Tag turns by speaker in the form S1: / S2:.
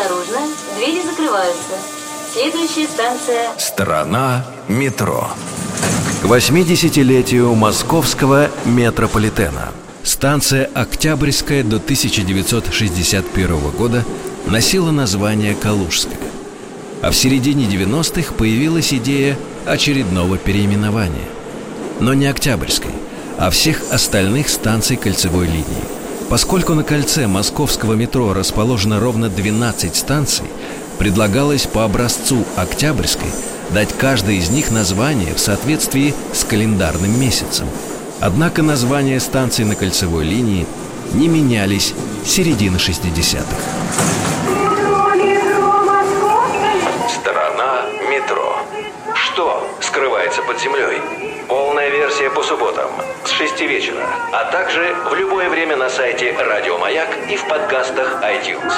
S1: Осторожно, двери закрываются. Следующая станция...
S2: Страна метро. К 80-летию московского метрополитена. Станция Октябрьская до 1961 года носила название Калужская. А в середине 90-х появилась идея очередного переименования. Но не Октябрьской, а всех остальных станций кольцевой линии. Поскольку на кольце московского метро расположено ровно 12 станций, предлагалось по образцу Октябрьской дать каждой из них название в соответствии с календарным месяцем. Однако названия станций на кольцевой линии не менялись с середины 60-х.
S3: Страна метро. Что скрывается под землей? Субботам с 6 вечера, а также в любое время на сайте Радио Маяк и в подкастах iTunes.